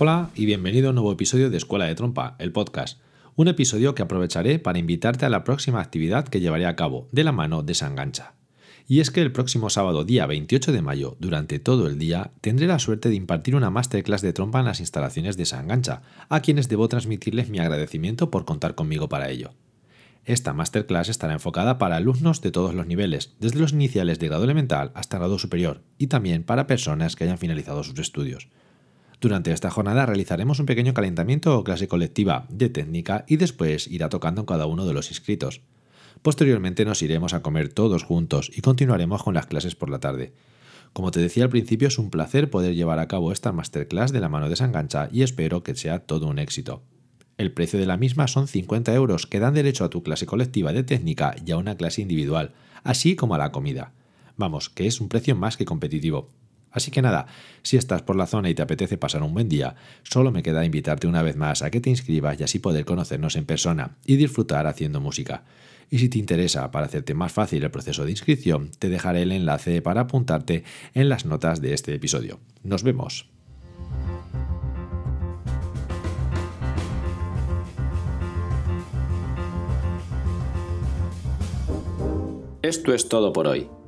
Hola y bienvenido a un nuevo episodio de Escuela de Trompa, el podcast. Un episodio que aprovecharé para invitarte a la próxima actividad que llevaré a cabo de la mano de Sangancha. Y es que el próximo sábado día 28 de mayo, durante todo el día, tendré la suerte de impartir una masterclass de trompa en las instalaciones de Sangancha, a quienes debo transmitirles mi agradecimiento por contar conmigo para ello. Esta masterclass estará enfocada para alumnos de todos los niveles, desde los iniciales de grado elemental hasta grado superior, y también para personas que hayan finalizado sus estudios. Durante esta jornada realizaremos un pequeño calentamiento o clase colectiva de técnica y después irá tocando cada uno de los inscritos. Posteriormente nos iremos a comer todos juntos y continuaremos con las clases por la tarde. Como te decía al principio, es un placer poder llevar a cabo esta masterclass de la mano de Sangancha y espero que sea todo un éxito. El precio de la misma son 50 euros que dan derecho a tu clase colectiva de técnica y a una clase individual, así como a la comida. Vamos, que es un precio más que competitivo. Así que nada, si estás por la zona y te apetece pasar un buen día, solo me queda invitarte una vez más a que te inscribas y así poder conocernos en persona y disfrutar haciendo música. Y si te interesa, para hacerte más fácil el proceso de inscripción, te dejaré el enlace para apuntarte en las notas de este episodio. Nos vemos. Esto es todo por hoy.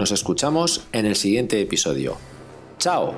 Nos escuchamos en el siguiente episodio. ¡Chao!